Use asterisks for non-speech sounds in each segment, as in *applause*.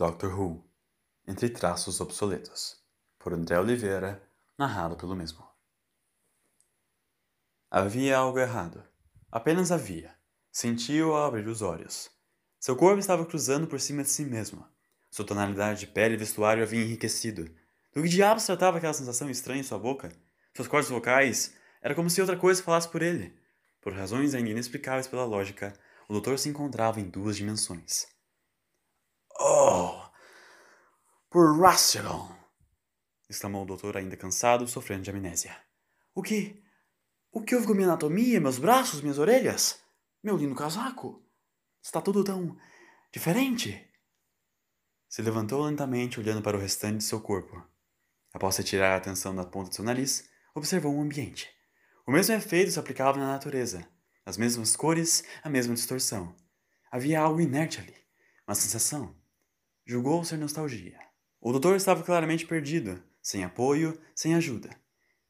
Doctor Who Entre Traços Obsoletos por André Oliveira, narrado pelo mesmo. Havia algo errado. Apenas havia. Sentiu ao abrir os olhos. Seu corpo estava cruzando por cima de si mesmo. Sua tonalidade de pele e vestuário havia enriquecido. Do que diabos tratava aquela sensação estranha em sua boca? Suas cordas vocais era como se outra coisa falasse por ele. Por razões ainda inexplicáveis pela lógica, o doutor se encontrava em duas dimensões. Oh! Por Rassilon! exclamou o doutor, ainda cansado, sofrendo de amnésia. O que? O que houve com minha anatomia, meus braços, minhas orelhas? Meu lindo casaco? Está tudo tão diferente? Se levantou lentamente, olhando para o restante de seu corpo. Após retirar a atenção da ponta de seu nariz, observou o ambiente. O mesmo efeito se aplicava na natureza. As mesmas cores, a mesma distorção. Havia algo inerte ali, uma sensação. Julgou ser nostalgia. O doutor estava claramente perdido, sem apoio, sem ajuda.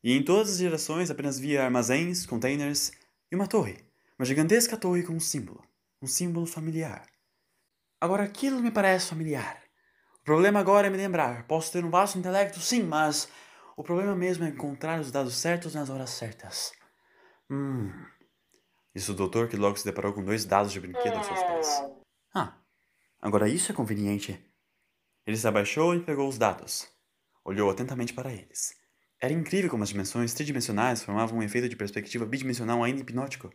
E em todas as direções apenas via armazéns, containers e uma torre. Uma gigantesca torre com um símbolo. Um símbolo familiar. Agora aquilo me parece familiar. O problema agora é me lembrar. Posso ter um vasto intelecto, sim, mas o problema mesmo é encontrar os dados certos nas horas certas. Hum. Disse o doutor que logo se deparou com dois dados de brinquedo aos seus pés. Ah, agora isso é conveniente. Ele se abaixou e pegou os dados. Olhou atentamente para eles. Era incrível como as dimensões tridimensionais formavam um efeito de perspectiva bidimensional ainda hipnótico.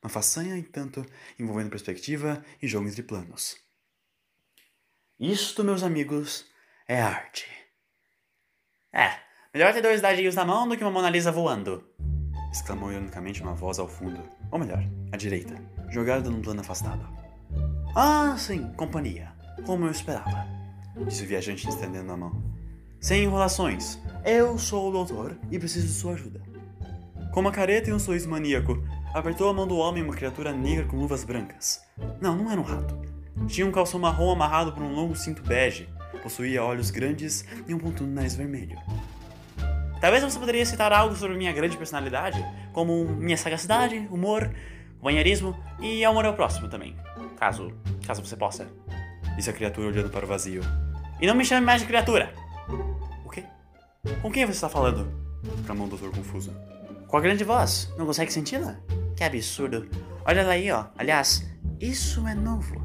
Uma façanha, entanto, envolvendo perspectiva e jogo entre planos. Isto, meus amigos, é arte. É, melhor ter dois dadinhos na mão do que uma Mona Lisa voando. Exclamou ironicamente uma voz ao fundo. Ou melhor, à direita, jogada num plano afastado. Ah, sim, companhia. Como eu esperava. Disse o viajante estendendo a mão. Sem enrolações. Eu sou o doutor e preciso de sua ajuda. Com uma careta e um sorriso maníaco, apertou a mão do homem uma criatura negra com luvas brancas. Não, não era um rato. Tinha um calção marrom amarrado por um longo cinto bege. Possuía olhos grandes e um pontudo nariz vermelho. Talvez você poderia citar algo sobre minha grande personalidade, como minha sagacidade, humor, banheirismo e amor ao próximo também. Caso, caso você possa. Disse a criatura olhando para o vazio. E não me chame mais de criatura! O quê? Com quem você está falando? Clamou o doutor confuso. Com a grande voz. Não consegue senti-la? Que absurdo. Olha ela aí, ó. Aliás, isso é novo.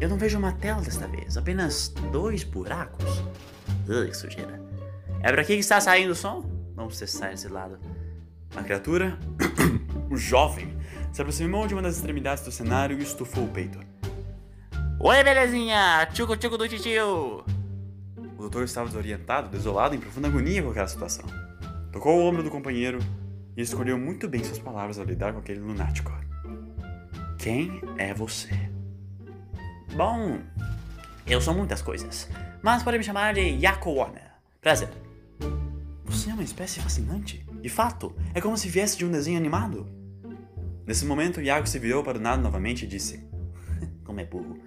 Eu não vejo uma tela desta vez, apenas dois buracos. Ui, que sujeira. É por aqui que está saindo o som? Vamos testar esse lado. A criatura, o *coughs* jovem, se aproximou de uma das extremidades do cenário e estufou o peito. Oi, belezinha! Tchuco tchuco do titio! Doutor estava desorientado, desolado, em profunda agonia com aquela situação. Tocou o ombro do companheiro e escolheu muito bem suas palavras ao lidar com aquele lunático. Quem é você? Bom, eu sou muitas coisas, mas pode me chamar de Yako Warner. Prazer. Você é uma espécie fascinante. De fato, é como se viesse de um desenho animado. Nesse momento, Yago se virou para o nada novamente e disse: *laughs* Como é burro.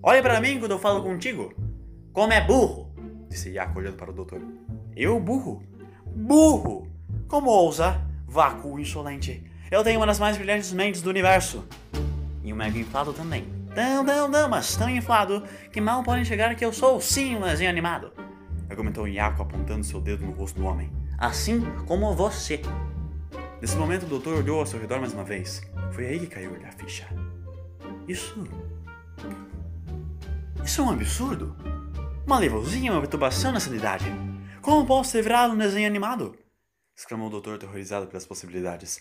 Olha para mim quando eu falo contigo. Como é burro, disse Yaco olhando para o doutor. Eu, burro? Burro! Como ousa? Vácuo insolente. Eu tenho uma das mais brilhantes mentes do universo. E um mega inflado também. Tão, tão, tão, mas tão inflado que mal podem chegar que eu sou sim um desenho animado. Argumentou Yaco apontando seu dedo no rosto do homem. Assim como você. Nesse momento, o doutor olhou ao seu redor mais uma vez. Foi aí que caiu-lhe a ficha. Isso. Isso é um absurdo. Uma levozinha, uma perturbação na sanidade. Como posso livrá-lo um desenho animado? exclamou o doutor aterrorizado pelas possibilidades.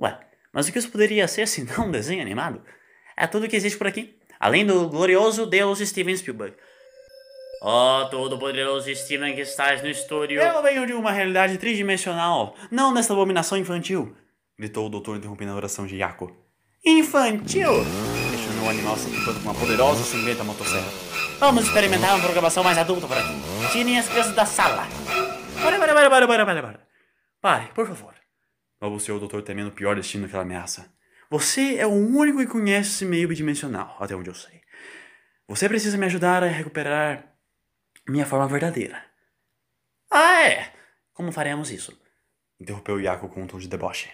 Ué, mas o que isso poderia ser se não um desenho animado? É tudo que existe por aqui, além do glorioso Deus Steven Spielberg. Oh, todo-poderoso Steven que estás no estúdio. Eu venho de uma realidade tridimensional, não desta abominação infantil, gritou o doutor interrompendo a oração de Yaco. Infantil? O animal se equipando com uma poderosa sangrenta motosserra. Vamos experimentar uma programação mais adulta por aqui. Tirem as crianças da sala. Para, para, para, para, para, para, para. Pare, por favor. Balbuciou o doutor temendo o pior destino daquela ameaça. Você é o único que conhece esse meio bidimensional, até onde eu sei. Você precisa me ajudar a recuperar minha forma verdadeira. Ah, é? Como faremos isso? Interrompeu Yaco com um tom de deboche.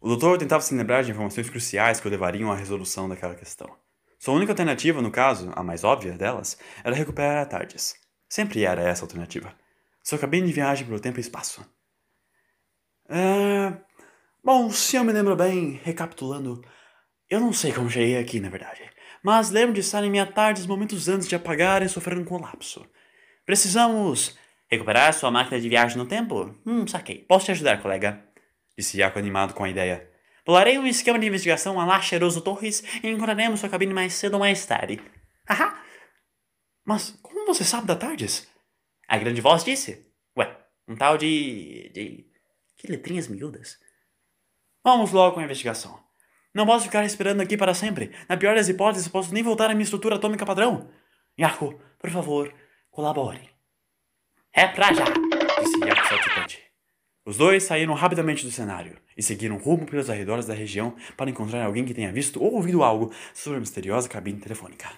O doutor tentava se lembrar de informações cruciais que o levariam à resolução daquela questão. Sua única alternativa, no caso, a mais óbvia delas, era recuperar a Tardes. Sempre era essa a alternativa. Sua cabine de viagem pelo tempo e espaço. É... Bom, se eu me lembro bem, recapitulando, eu não sei como cheguei aqui, na verdade. Mas lembro de estar em minha tarde momentos antes de apagar e sofrer um colapso. Precisamos recuperar sua máquina de viagem no tempo? Hum, saquei. Posso te ajudar, colega? Disse Iaco animado com a ideia. Pularei um esquema de investigação a lá cheiroso Torres e encontraremos sua cabine mais cedo ou mais tarde. Haha! Mas como você sabe da Tardes? A grande voz disse. Ué, um tal de. de. que letrinhas miúdas? Vamos logo com a investigação. Não posso ficar esperando aqui para sempre. Na pior das hipóteses, posso nem voltar à minha estrutura atômica padrão. Yaku, por favor, colabore. É pra já, disse Yaku saltitante. Os dois saíram rapidamente do cenário e seguiram rumo pelos arredores da região para encontrar alguém que tenha visto ou ouvido algo sobre a misteriosa cabine telefônica.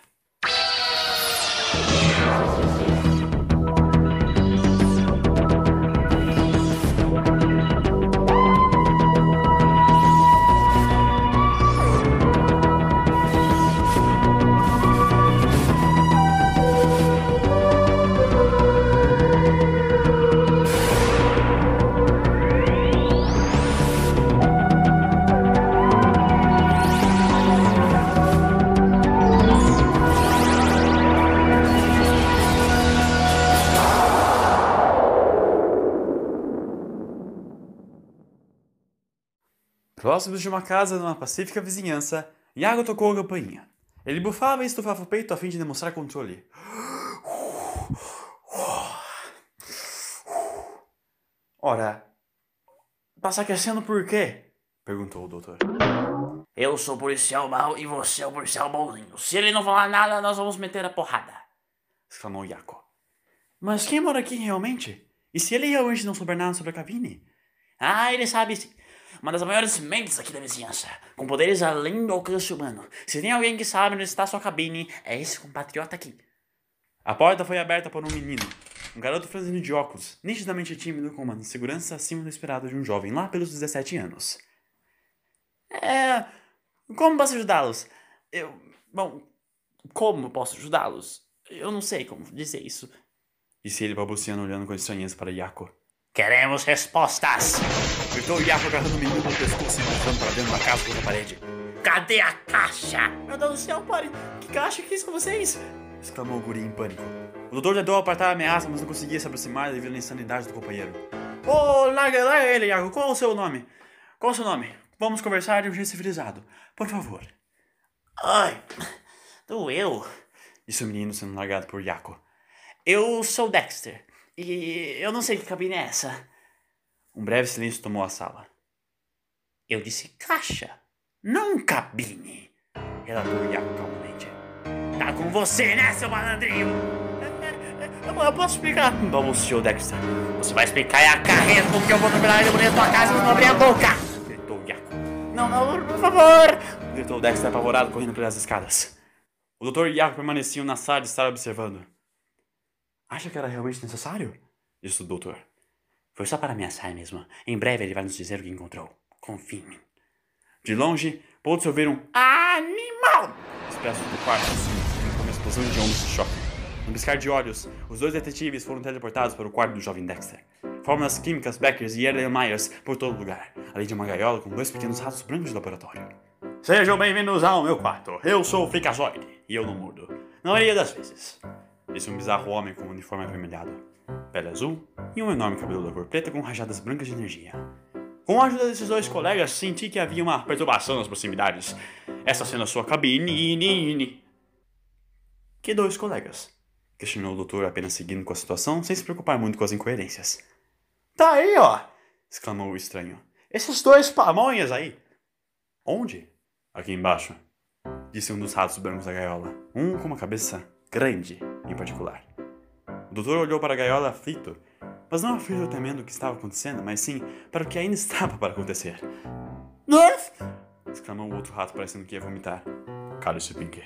Próximos de uma casa numa pacífica vizinhança, Iago tocou a campainha. Ele bufava e estufava o peito a fim de demonstrar controle. Ora, passa aquecendo por quê? perguntou o doutor. Eu sou policial mau e você é o policial bonzinho. Se ele não falar nada, nós vamos meter a porrada. exclamou Iaco. Mas quem mora aqui realmente? E se ele realmente não souber nada sobre a cabine? Ah, ele sabe sim uma das maiores mentes aqui da vizinhança, com poderes além do alcance humano. Se tem alguém que sabe onde está sua cabine, é esse compatriota aqui. A porta foi aberta por um menino, um garoto franzino de óculos, nitidamente tímido, com uma segurança acima do esperado de um jovem lá pelos 17 anos. É. Como posso ajudá-los? Eu. Bom, como posso ajudá-los? Eu não sei como dizer isso. Disse ele balbuciando, olhando com estranheza para Yako. Queremos respostas! Gritou Iaco agarrando o menino pelo pescoço e empurrando para dentro da casa contra a parede. Cadê a caixa? Meu Deus do céu, pare! Que caixa? que são vocês? exclamou o guri em pânico. O doutor tentou apartar a ameaça, mas não conseguia se aproximar devido à insanidade do companheiro. Ô, oh, larga, larga ele, Iago. Qual é o seu nome? Qual é o seu nome? Vamos conversar de um jeito civilizado. Por favor. Ai, doeu, disse o menino sendo largado por Iaco. Eu sou Dexter. E eu não sei que cabine é essa. Um breve silêncio tomou a sala. Eu disse caixa, não cabine, relatou Iaco calmamente. Tá com você, né, seu malandrinho? Eu, eu posso explicar. Vamos, senhor Dexter. Você vai explicar e a carreira porque eu vou dominar ele bonito tua casa e não abrir a boca. Gritou Iaco. Não, não, por favor. Gritou Dexter apavorado correndo pelas escadas. O doutor e Iaco permaneciam na sala e estavam observando. Acha que era realmente necessário? Disse o doutor. Foi só para ameaçar mesmo. Em breve ele vai nos dizer o que encontrou. Confie em mim. De longe, pôde-se ouvir um animal expresso do quarto assim, como uma explosão de ondas de choque. No piscar de olhos, os dois detetives foram teleportados para o quarto do jovem Dexter. Fórmulas químicas, Beckers e Erlenmeyers por todo lugar, além de uma gaiola com dois pequenos ratos brancos de laboratório. Sejam bem-vindos ao meu quarto. Eu sou o Fricazoide e eu não mudo. Na maioria das vezes disse um bizarro homem com um uniforme avermelhado, pele azul e um enorme cabelo da cor preta com rajadas brancas de energia. Com a ajuda desses dois colegas, senti que havia uma perturbação nas proximidades. Essa sendo a sua cabine. Que dois colegas? Questionou o doutor, apenas seguindo com a situação, sem se preocupar muito com as incoerências. Tá aí, ó! exclamou o estranho. Esses dois pamonhas aí! Onde? Aqui embaixo, disse um dos ratos brancos da gaiola, um com uma cabeça grande em particular. O doutor olhou para a gaiola aflito, mas não aflito temendo o que estava acontecendo, mas sim para o que ainda *laughs* estava para acontecer. Nerf! exclamou o outro rato, parecendo que ia vomitar. Cale-se, Pinky.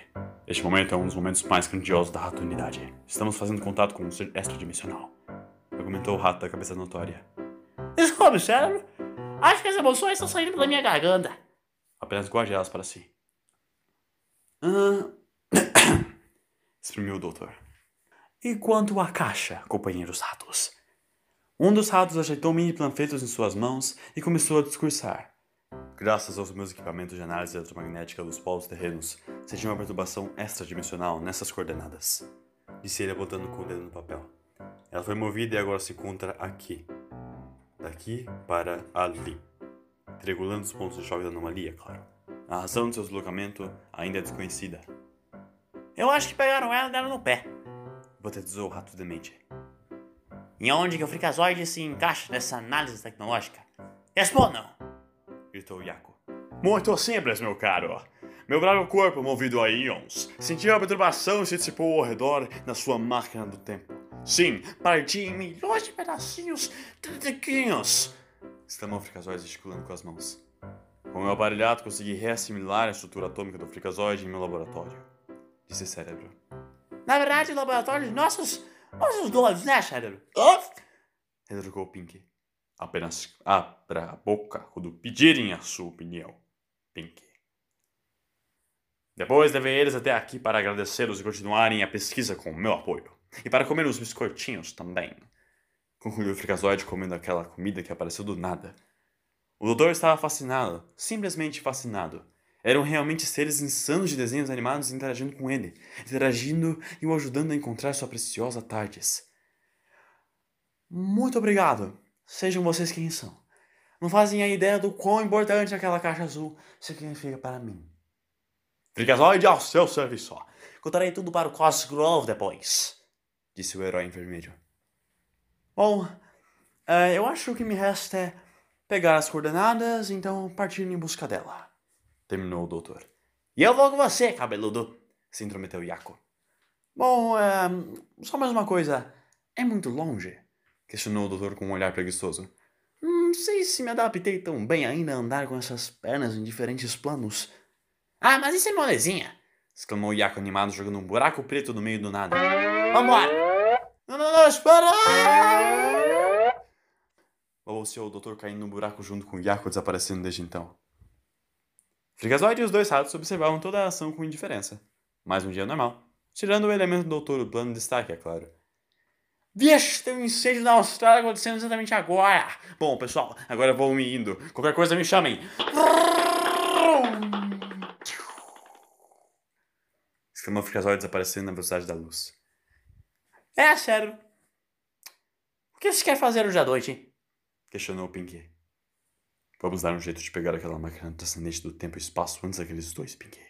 Este momento é um dos momentos mais grandiosos da rato-unidade. Estamos fazendo contato com um ser extradimensional. Argumentou o rato da cabeça notória. Desculpe, cérebro. Acho que as emoções estão saindo pela minha garganta. Apenas guarde elas para si. Ah, *coughs* exprimiu o doutor. E quanto à caixa, companheiros ratos? Um dos ratos ajeitou mini panfletos em suas mãos e começou a discursar. Graças aos meus equipamentos de análise eletromagnética dos polos terrenos, senti uma perturbação extradimensional nessas coordenadas. Disse ele apontando com o dedo no papel. Ela foi movida e agora se encontra aqui. Daqui para ali. Regulando os pontos de choque da anomalia, claro. A razão de seu deslocamento ainda é desconhecida. Eu acho que pegaram ela e deram no pé. Botetizou o rato demente. E onde que o fricazoide se encaixa nessa análise tecnológica? Respondam! Gritou Yaku. Muito simples, meu caro. Meu bravo corpo, movido a íons, sentiu a perturbação e se dissipou ao redor da sua máquina do tempo. Sim, parti em milhões de pedacinhos triquinhos. Exclamou o fricazoide gesticulando com as mãos. Com meu aparelhado, consegui reassimilar a estrutura atômica do fricazoide em meu laboratório. Disse cérebro. Na verdade, o laboratório de nossos. nossos donos, né, cérebro? Retrucou Pink. Apenas abra a boca quando pedirem a sua opinião, Pink. Depois levei eles até aqui para agradecê-los e continuarem a pesquisa com o meu apoio. E para comer os biscoitinhos também. Concluiu o fricazoide comendo aquela comida que apareceu do nada. O doutor estava fascinado, simplesmente fascinado. Eram realmente seres insanos de desenhos animados interagindo com ele, interagindo e o ajudando a encontrar sua preciosa Tardes. Muito obrigado. Sejam vocês quem são. Não fazem a ideia do quão importante aquela caixa azul significa para mim. Fricazoide ao seu serviço. Contarei tudo para o Cosgrove Grove depois, disse o herói em vermelho. Bom, uh, eu acho que me resta é pegar as coordenadas, então partir em busca dela. Terminou o doutor. E eu vou com você, cabeludo, se intrometeu Yaco. Bom, uh, só mais uma coisa. É muito longe? Questionou o doutor com um olhar preguiçoso. Não sei se me adaptei tão bem ainda a andar com essas pernas em diferentes planos. Ah, mas isso é molezinha! exclamou Yaco animado, jogando um buraco preto no meio do nada. Vambora! Não, não, não, espera! Balbuciou o doutor caindo no buraco junto com Yaco desaparecendo desde então. Frigazoide e os dois ratos observavam toda a ação com indiferença. Mais um dia normal. Tirando o elemento do doutor do plano de destaque, é claro. Vixe, tem um incêndio na Austrália acontecendo exatamente agora. Bom, pessoal, agora vou me indo. Qualquer coisa me chamem. Exclamou o Fricazoide desaparecendo na velocidade da luz. É, sério. O que você quer fazer hoje à noite? Questionou o Pinky. Vamos dar um jeito de pegar aquela máquina transcendente do tempo e espaço antes daqueles dois, Pinky.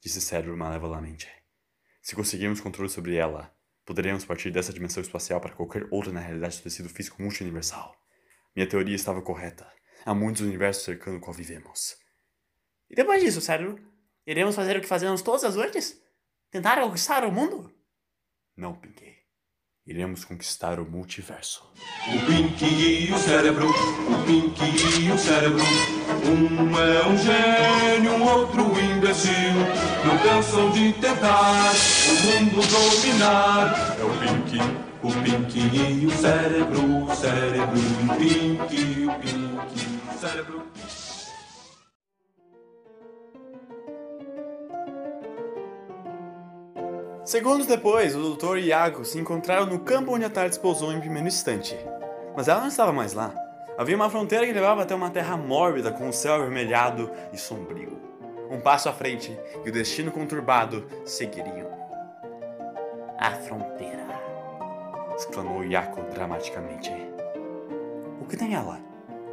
Disse Cérebro malevolamente. Se conseguirmos controle sobre ela, Poderíamos partir dessa dimensão espacial para qualquer outra na realidade do tecido físico multiuniversal. Minha teoria estava correta. Há muitos universos cercando o qual vivemos. E depois disso, cérebro? Iremos fazer o que fazemos todas as noites? Tentar conquistar o mundo? Não, Pinky. Iremos conquistar o multiverso. O Pinky e o cérebro, o Pinky e o cérebro. Um é um gênio, outro imbecil. Não cansam de tentar o mundo dominar. É o Pinky, o Pinky e o cérebro, o cérebro, o Pinky, o Pinky, o cérebro. Segundos depois, o Dr. Iago se encontraram no campo onde a tarde pousou em primeiro instante. Mas ela não estava mais lá. Havia uma fronteira que levava até uma terra mórbida com o céu avermelhado e sombrio. Um passo à frente e o destino conturbado seguiriam. A fronteira! exclamou Iaco dramaticamente. O que tem ela?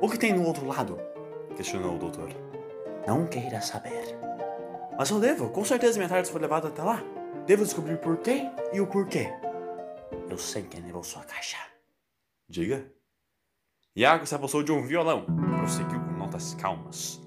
O que tem no outro lado? questionou o doutor. Não queira saber. Mas eu devo, com certeza minha tarde foi levada até lá. Devo descobrir por quê e o porquê. Eu sei quem levou sua caixa. Diga. Iago se apossou de um violão. Prosseguiu com notas calmas.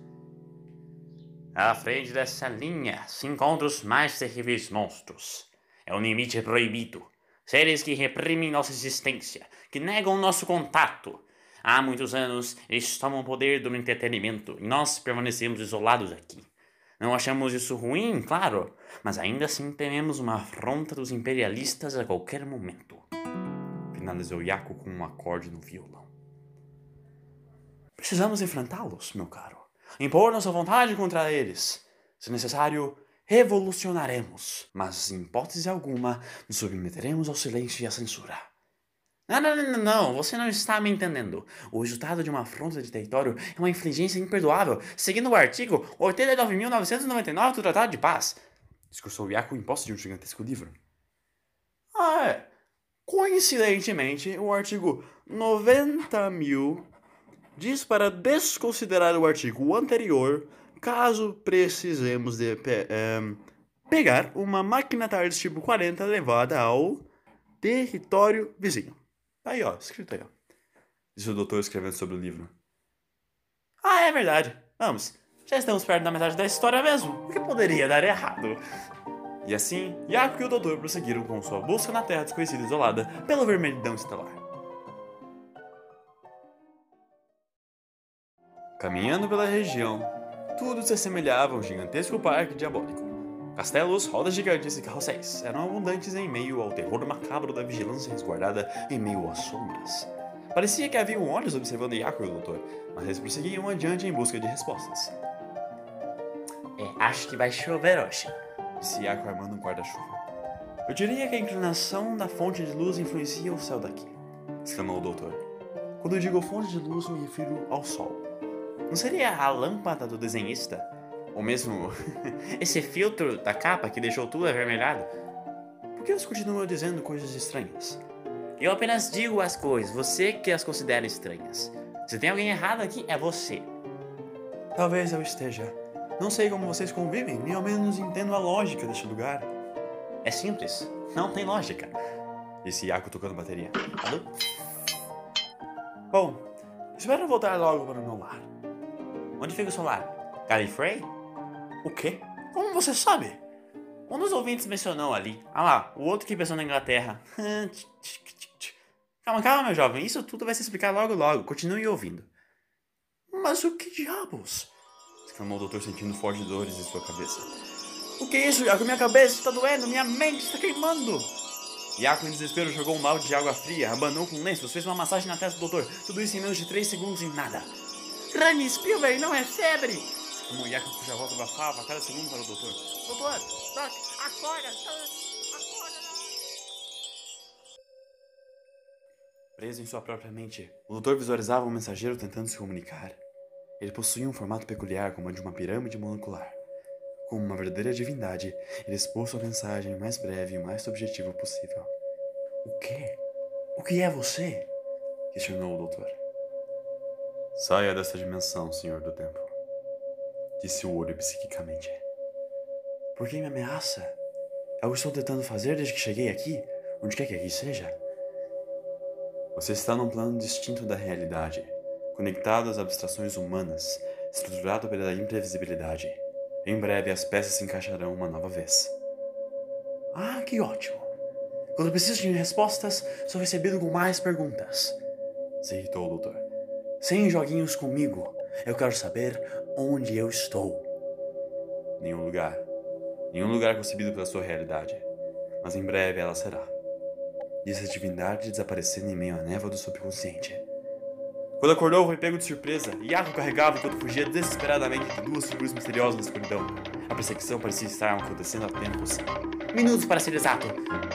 À frente dessa linha se encontram os mais terríveis monstros. É um limite proibido. Seres que reprimem nossa existência, que negam nosso contato. Há muitos anos, eles tomam o poder do entretenimento e nós permanecemos isolados aqui. Não achamos isso ruim, claro, mas ainda assim tememos uma afronta dos imperialistas a qualquer momento. Finalizou Yaku com um acorde no violão. Precisamos enfrentá-los, meu caro. Impor nossa vontade contra eles. Se necessário, revolucionaremos, mas em hipótese alguma nos submeteremos ao silêncio e à censura. Não, não, não, não, você não está me entendendo. O resultado de uma afronta de território é uma infligência imperdoável, seguindo o artigo 89.999 do Tratado de Paz. Discursou Iaco em posse de um gigantesco livro. Ah, é. Coincidentemente, o artigo 90.000 diz para desconsiderar o artigo anterior caso precisemos de pe é, pegar uma máquina TARDIS tipo 40 levada ao território vizinho. Tá aí, ó, escrito aí, ó. Disse o doutor escrevendo sobre o livro. Ah, é verdade. Vamos. Já estamos perto da metade da história mesmo. O que poderia dar errado? E assim, Iaco e o doutor prosseguiram com sua busca na Terra desconhecida e isolada pelo vermelhidão estelar. Caminhando pela região, tudo se assemelhava a um gigantesco parque diabólico. Castelos, rodas gigantes e carrosséis eram abundantes em meio ao terror macabro da vigilância resguardada em meio às sombras. Parecia que havia olhos observando Iaco e o doutor, mas eles prosseguiam adiante em busca de respostas. É, acho que vai chover hoje. Disse Iaco armando um guarda-chuva. Eu diria que a inclinação da fonte de luz influencia o céu daqui, exclamou o doutor. Quando eu digo fonte de luz, me refiro ao sol. Não seria a lâmpada do desenhista? Ou mesmo *laughs* esse filtro da capa que deixou tudo avermelhado? Por que eles continuam dizendo coisas estranhas? Eu apenas digo as coisas, você que as considera estranhas. Se tem alguém errado aqui, é você. Talvez eu esteja. Não sei como vocês convivem, nem ao menos entendo a lógica deste lugar. É simples, não tem lógica. Disse Iaco tocando bateria. Alô? Bom, espero voltar logo para o meu lar. Onde fica o seu lar? Gallifrey? O quê? Como você sabe? Um dos ouvintes mencionou ali. Ah lá, o outro que pensou na Inglaterra. *laughs* calma, calma, meu jovem. Isso tudo vai se explicar logo logo. Continue ouvindo. Mas o que diabos? exclamou o doutor sentindo fortes dores em sua cabeça. O que é isso, Iaco? Minha cabeça está doendo, minha mente está queimando. Iaco, em desespero, jogou um balde de água fria, abanou com lenços, fez uma massagem na testa do doutor. Tudo isso em menos de 3 segundos e nada. Rani Spielberg não é febre! Como Iaco, cuja voz abafava a cada segundo para o doutor. Doutor, Doc, acorda! Acorda! Preso em sua própria mente, o doutor visualizava um mensageiro tentando se comunicar. Ele possuía um formato peculiar como o de uma pirâmide molecular. Como uma verdadeira divindade, ele expôs sua mensagem o mais breve e o mais objetivo possível. O quê? O que é você? questionou o doutor. Saia dessa dimensão, senhor do tempo, disse o olho psiquicamente. Por que me ameaça? É o que estou tentando fazer desde que cheguei aqui, onde quer que aqui seja. Você está num plano distinto da realidade, conectado às abstrações humanas, estruturado pela imprevisibilidade. Em breve as peças se encaixarão uma nova vez. Ah, que ótimo! Quando preciso de respostas, sou recebido com mais perguntas. Se irritou o doutor. Sem joguinhos comigo. Eu quero saber onde eu estou. Nenhum lugar. Nenhum lugar concebido pela sua realidade. Mas em breve ela será. Disse a divindade desaparecendo em meio à névoa do subconsciente. Quando acordou, foi pego de surpresa. Iaco carregava enquanto fugia desesperadamente de duas figuras misteriosas na escuridão. A perseguição parecia estar acontecendo há tempos. Minutos para ser exato,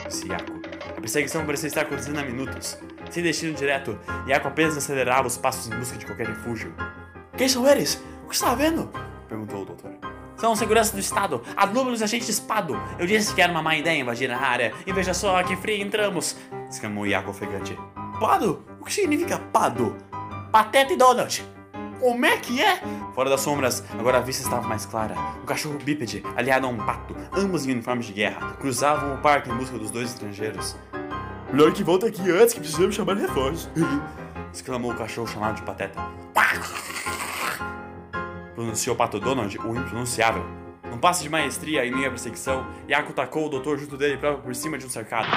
disse Iaco. A perseguição parecia estar acontecendo há minutos. Sem destino direto, Iaco apenas acelerava os passos em busca de qualquer refúgio. Quem são eles? O que está havendo? perguntou o doutor. São segurança do Estado, alúminos e agente espado. Eu disse que era uma má ideia invadir a área. E veja só que frio entramos, exclamou Iaco ofegante. Pado? O que significa pado? Pateta e Donald. Como é que é? Fora das sombras, agora a vista estava mais clara. Um cachorro bípede, aliado a um pato, ambos em uniformes de guerra, cruzavam o parque em busca dos dois estrangeiros. Melhor que volte aqui antes que precisamos chamar reforços. *laughs* exclamou o cachorro chamado de Pateta. Pronunciou Pato Donald o impronunciável. Num passo de maestria em meio à perseguição, Yaku tacou o doutor junto dele próprio por cima de um cercado.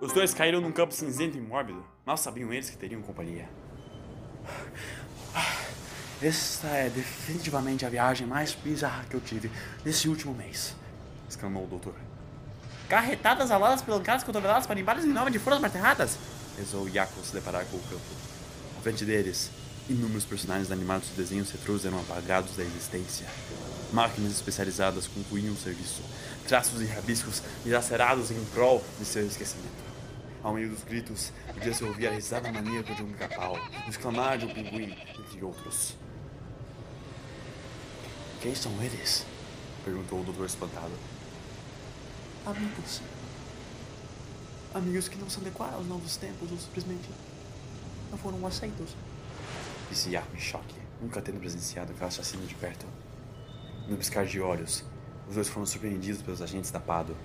Os dois caíram num campo cinzento e mórbido. Mal sabiam eles que teriam companhia. Esta é definitivamente a viagem mais bizarra que eu tive nesse último mês, exclamou o doutor. Carretadas aladas pelancadas cotoveladas para limpar em nome de foras marterradas? Rezou Yaku se deparar com o campo. À frente deles, Inúmeros personagens animados dos desenhos retrôs eram apagados da existência. Máquinas especializadas concluíam o serviço. Traços e rabiscos dilacerados em prol de seu esquecimento. Ao meio dos gritos, podia-se ouvir a risada maníaca de um pica-pau, o exclamar de um pinguim, entre outros. Quem são eles? Perguntou o doutor espantado. Amigos. Amigos que não se adequaram aos novos tempos ou simplesmente não foram aceitos. Disse Yaku em choque, nunca tendo presenciado aquela chacina de perto. No piscar de olhos, os dois foram surpreendidos pelos agentes da Pado.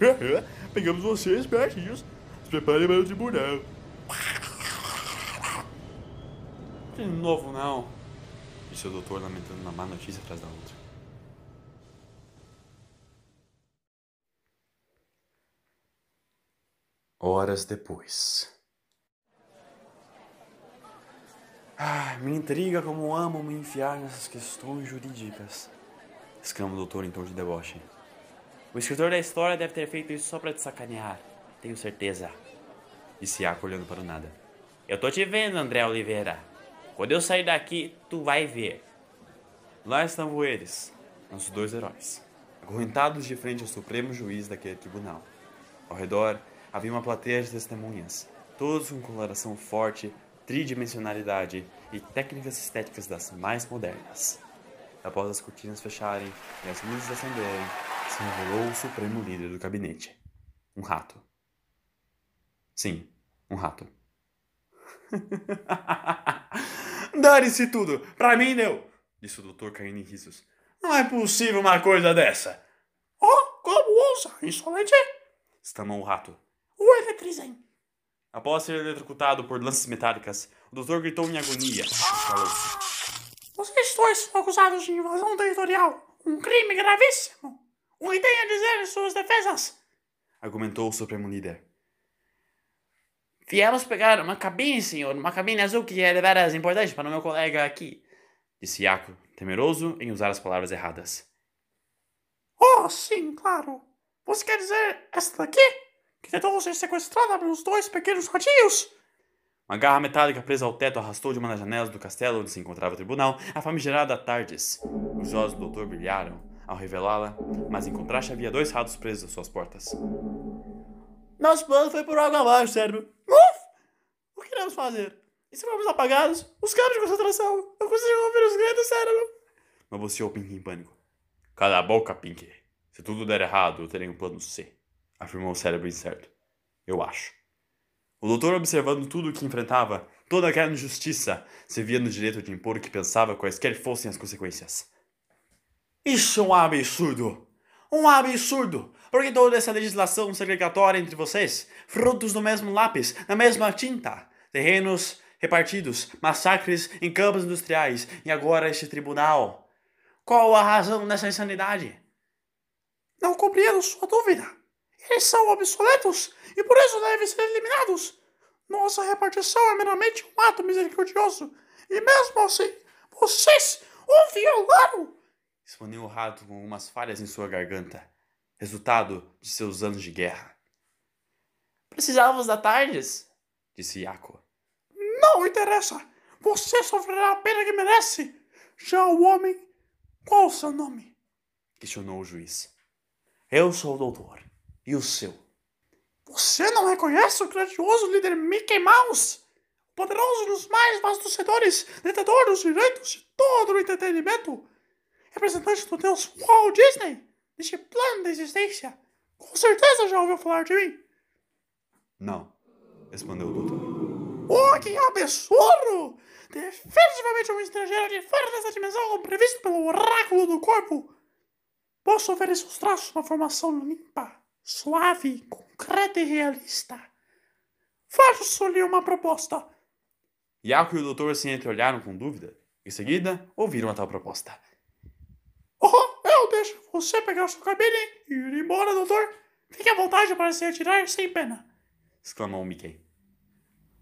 *laughs* Pegamos vocês, pertinhos. Se preparem para o tribunal. De novo não, disse o doutor lamentando uma má notícia atrás da outra. Horas depois. Ah, me intriga como amo me enfiar nessas questões jurídicas, exclama o doutor em tom de deboche. O escritor da história deve ter feito isso só para te sacanear, tenho certeza. Disse Iaco olhando para o nada. Eu tô te vendo, André Oliveira. Quando eu sair daqui, tu vai ver. Lá estavam eles, nossos dois heróis, acorrentados de frente ao supremo juiz daquele tribunal. Ao redor havia uma plateia de testemunhas, todos com coloração forte, tridimensionalidade e técnicas estéticas das mais modernas. Após as cortinas fecharem e as luzes acenderem, se revelou o supremo líder do gabinete. Um rato. Sim, um rato. *laughs* Dane-se tudo! Pra mim deu! Disse o doutor caindo em risos. Não é possível uma coisa dessa! Oh, como ousa, insolente! Exclamou o rato. O eletrizem! Após ser eletrocutado por lanças metálicas, o doutor gritou em agonia. Vocês dois são acusados de invasão territorial. Um crime gravíssimo. O que tem a dizer em suas defesas? Argumentou o supremo líder. Viemos pegar uma cabine, senhor. Uma cabine azul que é de veras importante para o meu colega aqui. Disse Iaco, temeroso em usar as palavras erradas. Oh, sim, claro. Você quer dizer esta daqui? Que tentou ser sequestrada pelos dois pequenos ratinhos? Uma garra metálica presa ao teto arrastou de uma das janelas do castelo onde se encontrava o tribunal a famigerada Tardes. Os olhos do doutor brilharam ao revelá-la, mas em contraste havia dois ratos presos às suas portas. Nosso plano foi por água abaixo, cérebro. Uf! O que iremos fazer? E se formos apagados? Os campos de concentração! Eu consigo ouvir os gritos, cérebro! Balbuciou Pink em pânico. Cala a boca, Pink. Se tudo der errado, eu terei um plano C. Afirmou o cérebro incerto. Eu acho. O doutor, observando tudo o que enfrentava, toda aquela injustiça, se via no direito de impor o que pensava, quaisquer fossem as consequências. Isso é um absurdo! Um absurdo! Porque toda essa legislação segregatória entre vocês, frutos do mesmo lápis, da mesma tinta, terrenos repartidos, massacres em campos industriais e agora este tribunal. Qual a razão dessa insanidade? Não compreendo sua dúvida. Eles são obsoletos e por isso devem ser eliminados. Nossa repartição é meramente um ato misericordioso. E mesmo assim, vocês o violaram! Respondeu o rato com umas falhas em sua garganta, resultado de seus anos de guerra. Precisávamos da Tardes, disse Iaco. Não interessa! Você sofrerá a pena que merece! Já o homem, qual o seu nome? Questionou o juiz. Eu sou o doutor. E o seu? Você não reconhece o grandioso líder Mickey Mouse? Poderoso nos mais vastos setores, detentor dos direitos de todo o entretenimento? Representante do deus Walt Disney, deste plano de existência? Com certeza já ouviu falar de mim? Não, respondeu o doutor. Oh, que absurdo! Definitivamente um estrangeiro de fora dessa dimensão previsto pelo oráculo do corpo. Posso oferecer os traços uma formação limpa, suave, concreta e realista. Faço-lhe uma proposta. Iaco e o doutor se entreolharam com dúvida. Em seguida, ouviram a tal proposta. Oh, eu deixo você pegar sua cabine e ir embora, doutor. Fique à vontade para se retirar sem pena. Exclamou Mickey.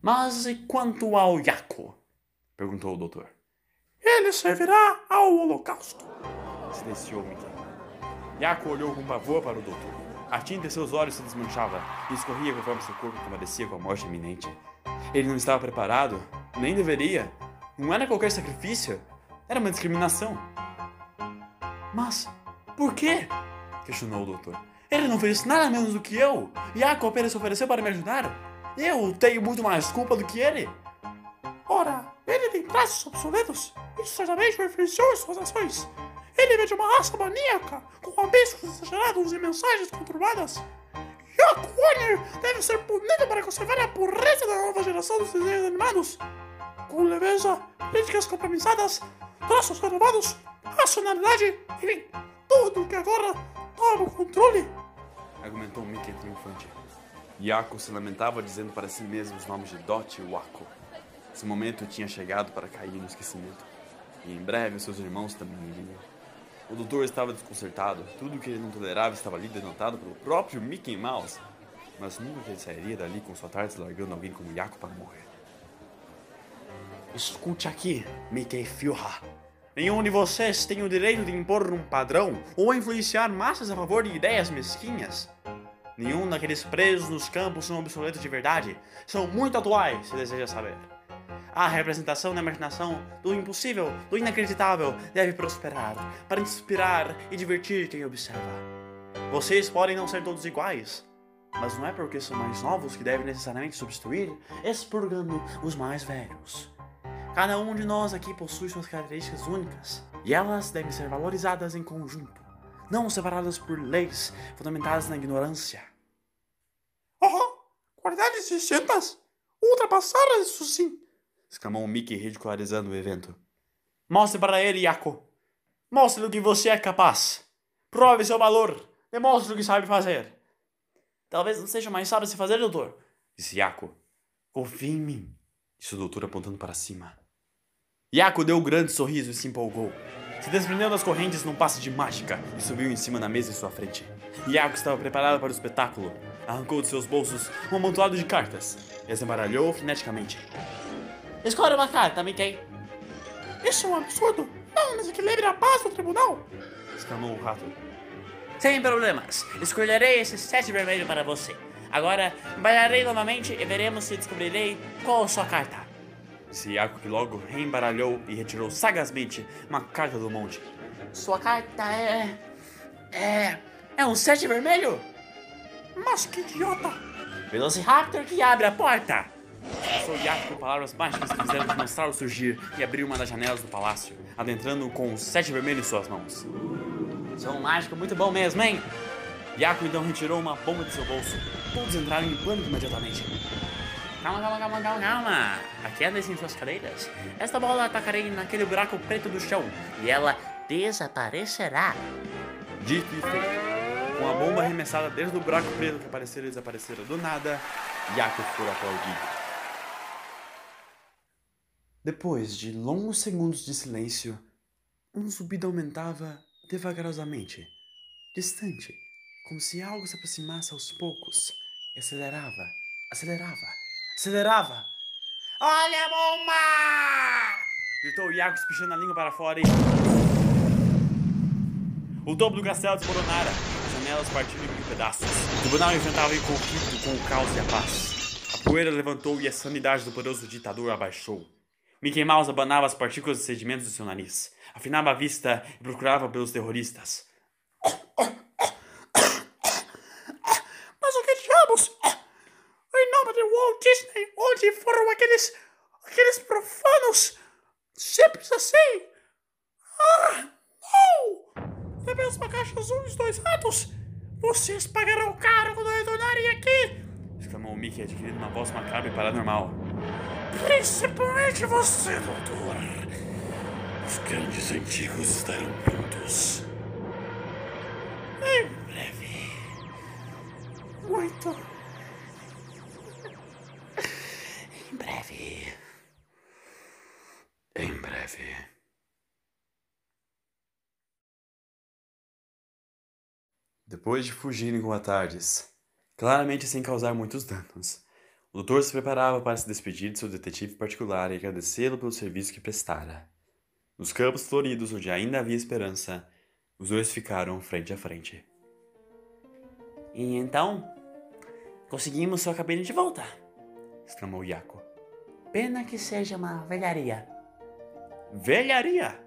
Mas e quanto ao Iaco? Perguntou o doutor. Ele servirá ao holocausto. Silenciou Mickey. Iaco olhou com pavor para o doutor. A tinta em seus olhos se desmanchava e escorria conforme seu corpo compadecia com a morte iminente. Ele não estava preparado, nem deveria. Não era qualquer sacrifício, era uma discriminação. Mas, por quê? Questionou o doutor. Ele não fez nada menos do que eu. Jacob apenas se ofereceu para me ajudar. Eu tenho muito mais culpa do que ele. Ora, ele tem traços obsoletos. Isso certamente influenciou em suas ações. Ele vem de uma raça maníaca, com ambiços exagerados e mensagens conturbadas. Jacob Warner deve ser punido para conservar a pureza da nova geração dos desenhos animados. Com leveza, críticas compromissadas, traços renovados, racionalidade, enfim, tudo que agora toma o controle. Argumentou Mickey triunfante. Yako se lamentava dizendo para si mesmo os nomes de Dot e Wako. Esse momento tinha chegado para cair no esquecimento. E em breve seus irmãos também iriam. O doutor estava desconcertado. Tudo que ele não tolerava estava ali denotado pelo próprio Mickey Mouse. Mas nunca ele sairia dali com sua tarde largando alguém como Yako para morrer. Escute aqui, Mickey Fiuha. Nenhum de vocês tem o direito de impor um padrão ou influenciar massas a favor de ideias mesquinhas. Nenhum daqueles presos nos campos são obsoletos de verdade. São muito atuais, se deseja saber. A representação da imaginação, do impossível, do inacreditável, deve prosperar para inspirar e divertir quem observa. Vocês podem não ser todos iguais, mas não é porque são mais novos que devem necessariamente substituir, expurgando os mais velhos. Cada um de nós aqui possui suas características únicas e elas devem ser valorizadas em conjunto, não separadas por leis fundamentadas na ignorância. Oh, qualidades distintas? Ultrapassadas, isso sim! Exclamou Mickey ridicularizando o evento. Mostre para ele, Yako. Mostre o que você é capaz. Prove seu valor. Demonstre o que sabe fazer. Talvez não seja mais sábio se fazer, doutor, disse Yako. Confie em mim, disse o doutor apontando para cima. Yako deu um grande sorriso e se empolgou. Se desprendeu das correntes num passe de mágica e subiu em cima da mesa em sua frente. Yako estava preparado para o espetáculo. Arrancou de seus bolsos um amontoado de cartas e as embaralhou freneticamente. Escolha uma carta, Mickey. Isso é um absurdo! Não, mas equilibre a paz do tribunal! exclamou o rato. Sem problemas. Escolherei esse sete vermelho para você. Agora, embaralharei novamente e veremos se descobrirei qual a sua carta. Disse que logo reembaralhou e retirou sagazmente uma carta do monte. Sua carta é. É. É um sete vermelho? Mas que idiota! Velociraptor que abre a porta! Passou Yako com palavras mágicas que fizeram o dinossauro surgir e abrir uma das janelas do palácio, adentrando com o sete vermelho em suas mãos. Sou um mágico muito bom mesmo, hein? Yako então retirou uma bomba de seu bolso. Todos entraram em pânico imediatamente. Calma, calma, calma, calma, calma. Aquelas em suas cadeiras. Esta bola atacarei naquele buraco preto do chão e ela desaparecerá. Dito e feito. Com a bomba arremessada desde o buraco preto que aparecera e desaparecera do nada, Yako foi aplaudido. Depois de longos segundos de silêncio, um zumbido aumentava devagarosamente, distante, como se algo se aproximasse aos poucos, e acelerava, acelerava, acelerava. Olha a bomba! Gritou Iago espichando a língua para fora e. O topo do castelo desmoronara, as janelas partiram em pedaços. O tribunal enfrentava em conflito com o caos e a paz. A poeira levantou e a sanidade do poderoso ditador abaixou. Mickey Mouse abanava as partículas de sedimentos do seu nariz, afinava a vista e procurava pelos terroristas. Mas o que diabos? Em nome de Walt Disney, onde foram aqueles. aqueles profanos? Simples assim? Ah, não! Da mesma caixa azul e os dois ratos? Vocês pagarão caro quando retornarem aqui! exclamou Mickey, adquirindo uma voz macabra e paranormal. Principalmente você, doutor. Os grandes antigos estarão prontos. Em breve. Muito. Em breve. Em breve. Depois de fugirem com a Tardes, claramente sem causar muitos danos, o doutor se preparava para se despedir de seu detetive particular e agradecê-lo pelo serviço que prestara. Nos campos floridos, onde ainda havia esperança, os dois ficaram frente a frente. E então, conseguimos sua cabine de volta, exclamou Yako. Pena que seja uma velharia. Velharia!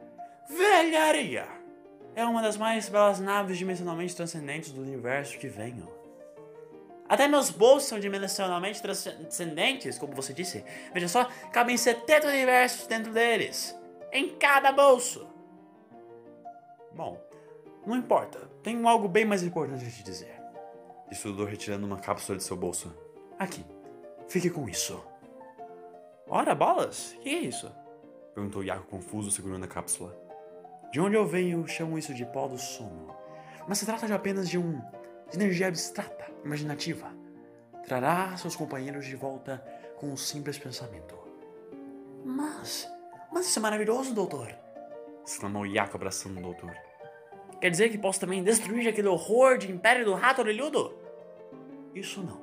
Velharia! É uma das mais belas naves dimensionalmente transcendentes do universo que venho. Até meus bolsos são dimensionalmente transcendentes, como você disse. Veja só, cabem 70 universos dentro deles. Em cada bolso. Bom, não importa. Tenho algo bem mais importante a te dizer. O Dudu retirando uma cápsula de seu bolso. Aqui. Fique com isso. Ora, bolas? Que é isso? Perguntou Yaku confuso, segurando a cápsula. De onde eu venho, chamo isso de pó do sono. Mas se trata de apenas de um. Energia abstrata, imaginativa. Trará seus companheiros de volta com um simples pensamento. Mas. Mas isso é maravilhoso, doutor! exclamou Yaku abraçando o doutor. Quer dizer que posso também destruir aquele horror de império do rato orelhudo? Isso não.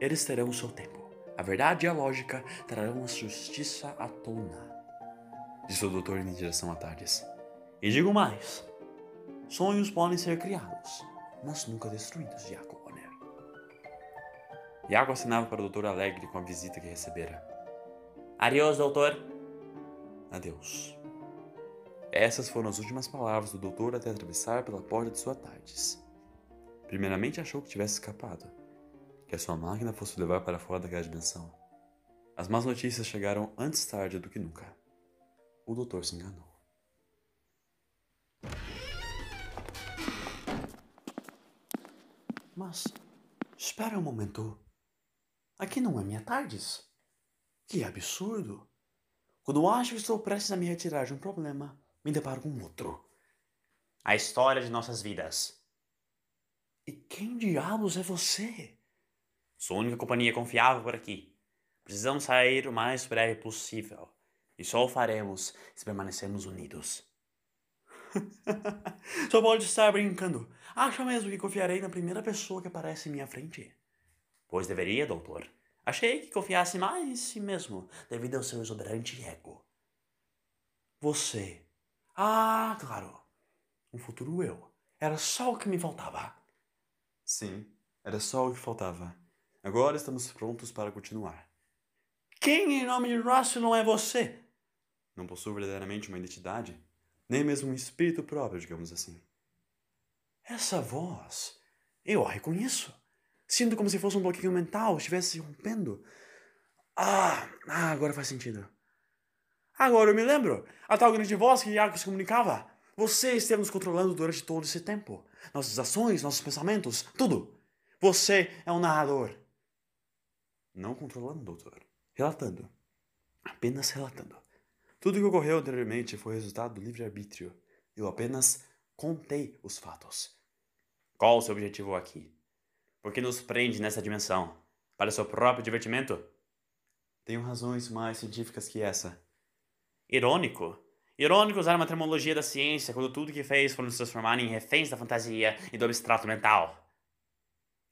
Eles terão o seu tempo. A verdade e a lógica trarão a justiça à tona. Disse o doutor em direção a Tardes. E digo mais: sonhos podem ser criados, mas nunca destruídos, Jacob Bonner. Iago assinava para o doutor alegre com a visita que recebera. Adeus, doutor. Adeus. Essas foram as últimas palavras do doutor até atravessar pela porta de sua tardes. Primeiramente achou que tivesse escapado, que a sua máquina fosse levar para fora daquela dimensão. As más notícias chegaram antes tarde do que nunca. O doutor se enganou. Mas, espera um momento. Aqui não é minha tardes. Que absurdo! Quando acho que estou prestes a me retirar de um problema, me deparo com outro. A história de nossas vidas. E quem diabos é você? Sou a única companhia confiável por aqui. Precisamos sair o mais breve possível. E só o faremos se permanecermos unidos. *laughs* Só pode estar brincando. Acha mesmo que confiarei na primeira pessoa que aparece em minha frente? Pois deveria, doutor. Achei que confiasse mais em si mesmo, devido ao seu exuberante ego. Você. Ah, claro. Um futuro eu. Era só o que me faltava. Sim, era só o que faltava. Agora estamos prontos para continuar. Quem em nome de Russell não é você? Não possui verdadeiramente uma identidade? Nem mesmo um espírito próprio, digamos assim. Essa voz, eu a reconheço. Sinto como se fosse um bloqueio mental estivesse rompendo. Ah, ah, agora faz sentido. Agora eu me lembro. A tal grande voz que Iago se comunicava. Você esteve nos controlando durante todo esse tempo. Nossas ações, nossos pensamentos, tudo. Você é um narrador. Não controlando, doutor. Relatando. Apenas relatando. Tudo o que ocorreu anteriormente foi resultado do livre-arbítrio. Eu apenas contei os fatos. Qual o seu objetivo aqui? Por que nos prende nessa dimensão? Para seu próprio divertimento? Tenho razões mais científicas que essa. Irônico. Irônico usar uma terminologia da ciência quando tudo que fez foi nos transformar em reféns da fantasia e do abstrato mental.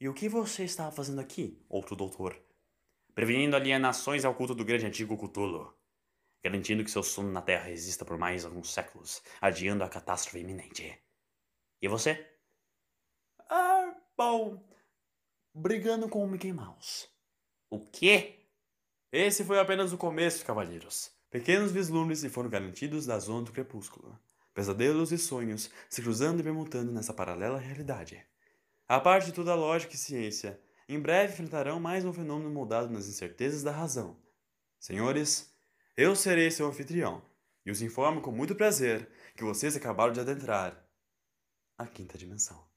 E o que você estava fazendo aqui, outro doutor? Prevenindo alienações ao culto do grande antigo Cthulhu garantindo que seu sono na Terra resista por mais alguns séculos, adiando a catástrofe iminente. E você? Ah, bom. Brigando com o Mickey Mouse. O quê? Esse foi apenas o começo, cavalheiros. Pequenos vislumbres e foram garantidos da zona do crepúsculo. Pesadelos e sonhos se cruzando e permutando nessa paralela realidade. A parte de toda a lógica e ciência, em breve enfrentarão mais um fenômeno moldado nas incertezas da razão. Senhores, eu serei seu anfitrião e os informo com muito prazer que vocês acabaram de adentrar a quinta dimensão.